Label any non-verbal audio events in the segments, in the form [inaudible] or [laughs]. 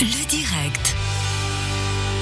Le direct.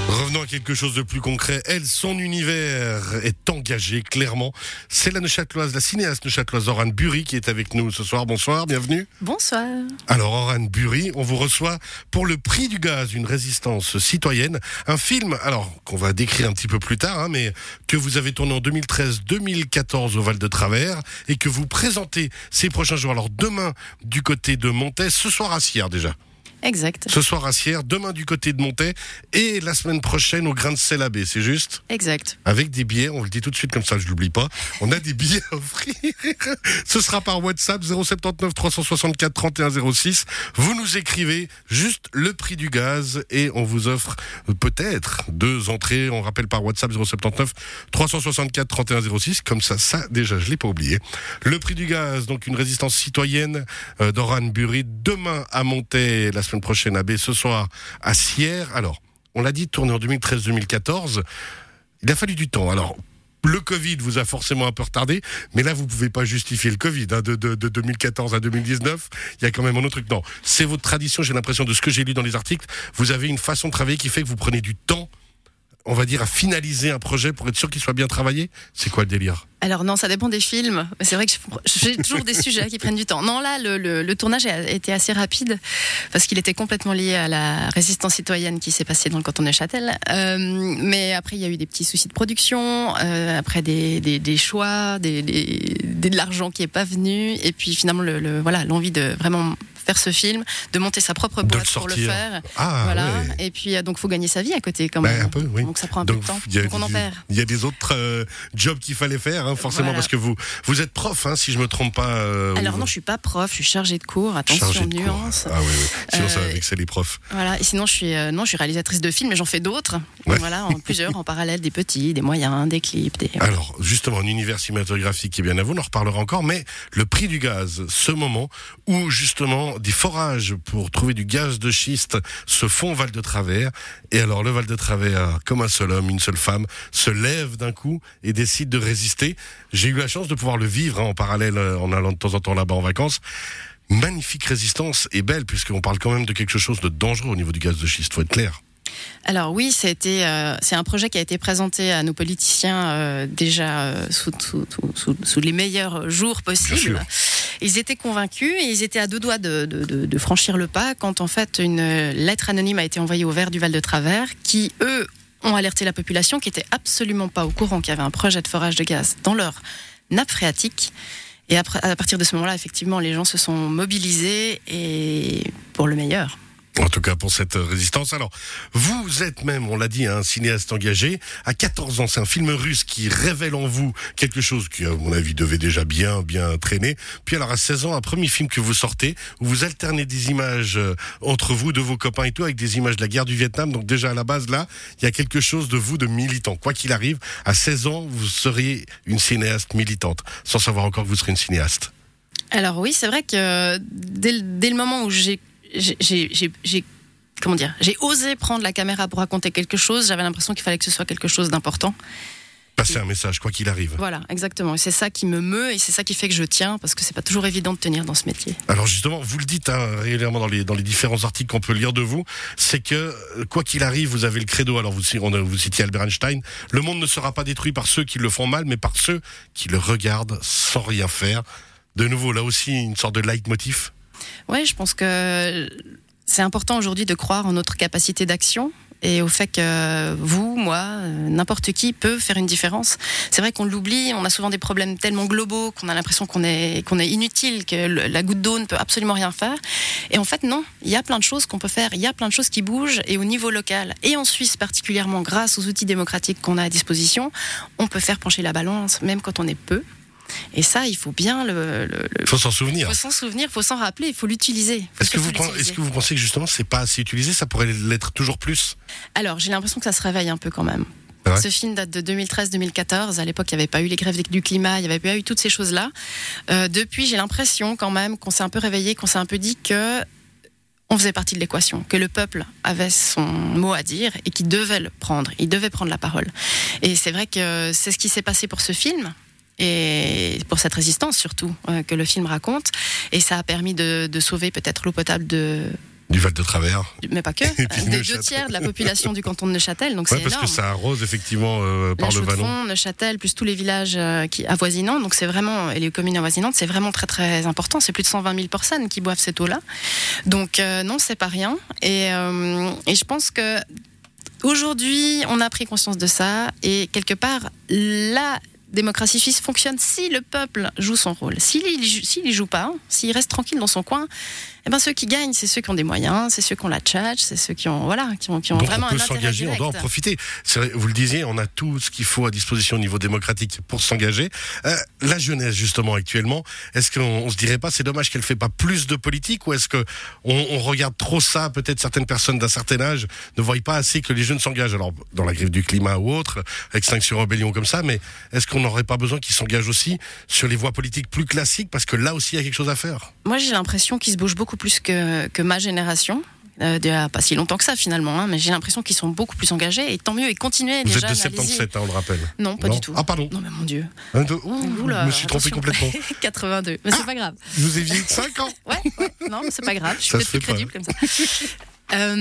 Revenons à quelque chose de plus concret. Elle, son univers est engagé, clairement. C'est la Neuchâteloise, la cinéaste neuchâteloise Oran Bury qui est avec nous ce soir. Bonsoir, bienvenue. Bonsoir. Alors, Oran Bury, on vous reçoit pour le prix du gaz, une résistance citoyenne. Un film, alors, qu'on va décrire un petit peu plus tard, hein, mais que vous avez tourné en 2013-2014 au Val de Travers et que vous présentez ces prochains jours. Alors, demain, du côté de Montais, ce soir à Sierre déjà. Exact. Ce soir à Sierre, demain du côté de Montais et la semaine prochaine au Grain de Sel Abbé, c'est juste Exact. Avec des billets, on le dit tout de suite comme ça, je l'oublie pas. On a des billets à offrir. [laughs] Ce sera par WhatsApp 079 364 31 06. Vous nous écrivez juste le prix du gaz et on vous offre peut-être deux entrées. On rappelle par WhatsApp 079 364 31 06. Comme ça, ça déjà, je l'ai pas oublié. Le prix du gaz, donc une résistance citoyenne euh, d'Oran Bury demain à Montais, la semaine prochaine à ce soir à Sierre. Alors, on l'a dit, tourné en 2013-2014. Il a fallu du temps. Alors, le Covid vous a forcément un peu retardé, mais là, vous pouvez pas justifier le Covid hein, de 2014 à 2019. Il y a quand même un autre truc. Non, c'est votre tradition. J'ai l'impression de ce que j'ai lu dans les articles. Vous avez une façon de travailler qui fait que vous prenez du temps, on va dire, à finaliser un projet pour être sûr qu'il soit bien travaillé. C'est quoi le délire? Alors non, ça dépend des films. C'est vrai que [laughs] j'ai toujours des sujets qui prennent du temps. Non, là, le, le, le tournage a été assez rapide parce qu'il était complètement lié à la résistance citoyenne qui s'est passée dans le canton de Châtel. Euh, mais après, il y a eu des petits soucis de production, euh, après des, des, des choix, des, des, de l'argent qui est pas venu, et puis finalement, le, le voilà, l'envie de vraiment faire ce film, de monter sa propre boîte le pour le faire. Ah, voilà. ouais. Et puis euh, donc faut gagner sa vie à côté quand Ben, même. un peu, oui. Donc ça prend un peu de temps. il y a, Donc on en perd. il y a des autres euh, jobs qu'il fallait faire, hein, forcément, Voilà. parce que vous vous êtes prof, hein, si je me trompe pas. euh, Alors vous- non, je suis pas prof, je suis chargée de cours. Attention, de cours. nuance. Ah oui, oui. Sinon, ça va Euh, vexer les profs. Voilà. Et sinon, je suis euh, non, je suis réalisatrice de films, mais j'en fais d'autres. Ouais. Voilà, en [laughs] plusieurs, en parallèle, des petits, des moyens, des clips, des. Alors, justement, un univers cinématographique qui est bien à vous, on en reparlera encore, mais le prix du gaz, ce moment où justement des forages pour trouver du gaz de schiste se font au Val de Travers, et alors le Val de Travers, comme un seul homme, une seule femme, se lève d'un coup et décide de résister. J'ai eu la chance de pouvoir le vivre hein, en parallèle euh, en allant de temps en temps là-bas en vacances. Magnifique résistance et belle, puisqu'on parle quand même de quelque chose de dangereux au niveau du gaz de schiste, faut être clair. Alors oui, euh, c'est un projet qui a été présenté à nos politiciens euh, déjà euh, sous, sous, sous- sous- sous les meilleurs jours possibles. Ils étaient convaincus et ils étaient à deux doigts de, de- de- de franchir le pas quand en fait une lettre anonyme a été envoyée au Vert du Val de Travers qui, eux, ont alerté la population qui était absolument pas au courant qu'il y avait un projet de forage de gaz dans leur nappe phréatique. Et à partir de ce moment-là, effectivement, les gens se sont mobilisés et pour le meilleur. En tout cas pour cette euh, résistance. Alors, vous êtes même, on l'a dit, un cinéaste engagé. À 14 ans, c'est un film russe qui révèle en vous quelque chose qui, à mon avis, devait déjà bien, bien traîner. Puis alors, à 16 ans, un premier film que vous sortez, où vous alternez des images euh, entre vous, de vos copains et tout, avec des images de la guerre du Vietnam. Donc déjà, à la base, là, il y a quelque chose de vous de militant. Quoi qu'il arrive, à 16 ans, vous seriez une cinéaste militante, sans savoir encore que vous serez une cinéaste. Alors oui, c'est vrai que dès, le- dès le moment où j'ai, j'ai, comment dire, j'ai osé prendre la caméra pour raconter quelque chose, j'avais l'impression qu'il fallait que ce soit quelque chose d'important. Passer un message, quoi qu'il arrive. Voilà, exactement. Et c'est ça qui me meut et c'est ça qui fait que je tiens parce que c'est pas toujours évident de tenir dans ce métier. Alors justement, vous le dites hein, régulièrement dans les, dans les différents articles qu'on peut lire de vous, c'est que euh, quoi qu'il arrive, vous avez le credo. Alors vous, on vous citiez Albert Einstein, le monde ne sera pas détruit par ceux qui le font mal, mais par ceux qui le regardent sans rien faire. De nouveau, là aussi, une sorte de leitmotiv. Ouais, je pense que c'est important aujourd'hui de croire en notre capacité d'action et au fait que vous, moi, n'importe qui peut faire une différence. C'est vrai qu'on l'oublie, on a souvent des problèmes tellement globaux qu'on a l'impression qu'on est, qu'on est inutile, que la goutte d'eau ne peut absolument rien faire. Et en fait, non, il y a plein de choses qu'on peut faire, il y a plein de choses qui bougent et au niveau local et en Suisse particulièrement, grâce aux outils démocratiques qu'on a à disposition, on peut faire pencher la balance même quand on est peu. Et ça, il faut bien le, Il faut s'en souvenir. faut s'en souvenir, faut s'en rappeler, il faut l'utiliser. Est-ce que, vous pensez, que vous pensez que justement, c'est pas assez utilisé Ça pourrait l'être toujours plus? Alors, j'ai l'impression que ça se réveille un peu quand même. Ce film date de 2013-2014. À l'époque, il n'y avait pas eu les grèves du climat, il n'y avait pas eu toutes ces choses-là. Euh, depuis, j'ai l'impression quand même qu'on s'est un peu réveillé, qu'on s'est un peu dit que on faisait partie de l'équation, que le peuple avait son mot à dire et qu'il devait le prendre, il devait prendre la parole. Et c'est vrai que c'est ce qui s'est passé pour ce film. Et pour cette résistance surtout euh, que le film raconte, et ça a permis de, de sauver peut-être l'eau potable de, du Val de Travers. Mais pas que. [laughs] Des Neuchâtel. deux tiers de la population du canton de Neuchâtel, donc Ouais, c'est parce énorme. que ça arrose effectivement euh, par La le Vallon. Neuchâtel, plus tous les villages euh, qui, avoisinants. Donc c'est vraiment, et les communes avoisinantes, c'est vraiment très très important. C'est plus de 120 000 personnes qui boivent cette eau-là. Donc euh, non, c'est pas rien. Et, euh, et je pense que aujourd'hui, on a pris conscience de ça. Et quelque part, la démocratie suisse fonctionne si le peuple joue son rôle. S'il y s'il y joue pas, s'il reste tranquille dans son coin, eh ben ceux qui gagnent, c'est ceux qui ont des moyens, c'est ceux qui ont la tchatch, c'est ceux qui ont voilà, qui ont, qui ont Donc vraiment on peut s'engager, on doit en profiter. Vous le disiez, on a tout ce qu'il faut à disposition au niveau démocratique pour s'engager. Euh, la jeunesse justement actuellement, est-ce qu'on on se dirait pas c'est dommage qu'elle fait pas plus de politique ou est-ce que on, on regarde trop ça Peut-être certaines personnes d'un certain âge ne voient pas assez que les jeunes s'engagent? Alors dans la grève du climat ou autre, extinction rébellion comme ça, mais est-ce qu'on n'aurait pas besoin qu'ils s'engagent aussi sur les voies politiques plus classiques parce que là aussi il y a quelque chose à faire. Moi, j'ai l'impression qu'ils se bougent beaucoup plus que, que ma génération. Euh, d'il y a pas si longtemps que ça finalement, hein, mais j'ai l'impression qu'ils sont beaucoup plus engagés et tant mieux et continuez Vous les êtes de jeunes, allez-y. 77, hein, on le rappelle. Non, pas Non du tout. Ah pardon. Non mais mon Dieu. Un, deux, ouh, Oula, je me suis trompé complètement. [laughs] 82. Mais c'est pas grave. Vous de 5 ans. Ouais, ouais. Non, mais c'est pas grave. Je suis peut-être plus crédible comme ça. [laughs] Euh,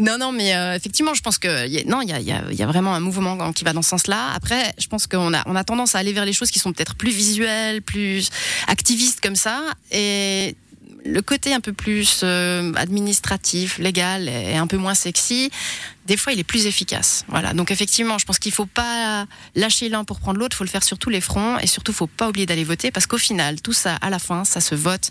non, non, mais euh, effectivement, je pense que y a- non, il y a, il y, a, il y a vraiment un mouvement qui va dans ce sens-là. Après, je pense qu'on a, on a tendance à aller vers les choses qui sont peut-être plus visuelles, plus activistes comme ça, et le côté un peu plus euh, administratif, légal, est un peu moins sexy. Des fois, il est plus efficace. Voilà. Donc effectivement, je pense qu'il faut pas lâcher l'un pour prendre l'autre. Il faut le faire sur tous les fronts, et surtout, faut pas oublier d'aller voter, parce qu'au final, tout ça, à la fin, ça se vote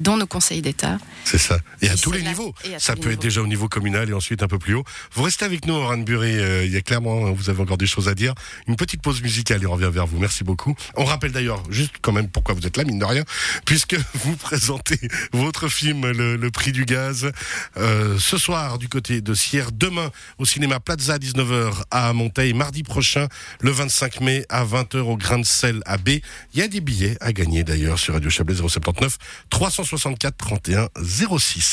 dans nos conseils d'État. C'est ça. Et à tous les là- niveaux. Ça peut être niveaux. déjà au niveau communal et ensuite un peu plus haut. Vous restez avec nous, Oran Buré. euh, Il y a clairement, vous avez encore des choses à dire. Une petite pause musicale et on revient vers vous. Merci beaucoup. On rappelle d'ailleurs, juste quand même pourquoi vous êtes là, mine de rien, [laughs] puisque [laughs] vous présentez votre film, Le, Le Prix du Gaz, euh, ce soir du côté de Sierre, demain au cinéma Plaza à 19h à Monteil, mardi prochain, le 25 mai à 20h au Grain de Sel à B. Il y a des billets à gagner d'ailleurs sur Radio Chablais 079 364 31 06.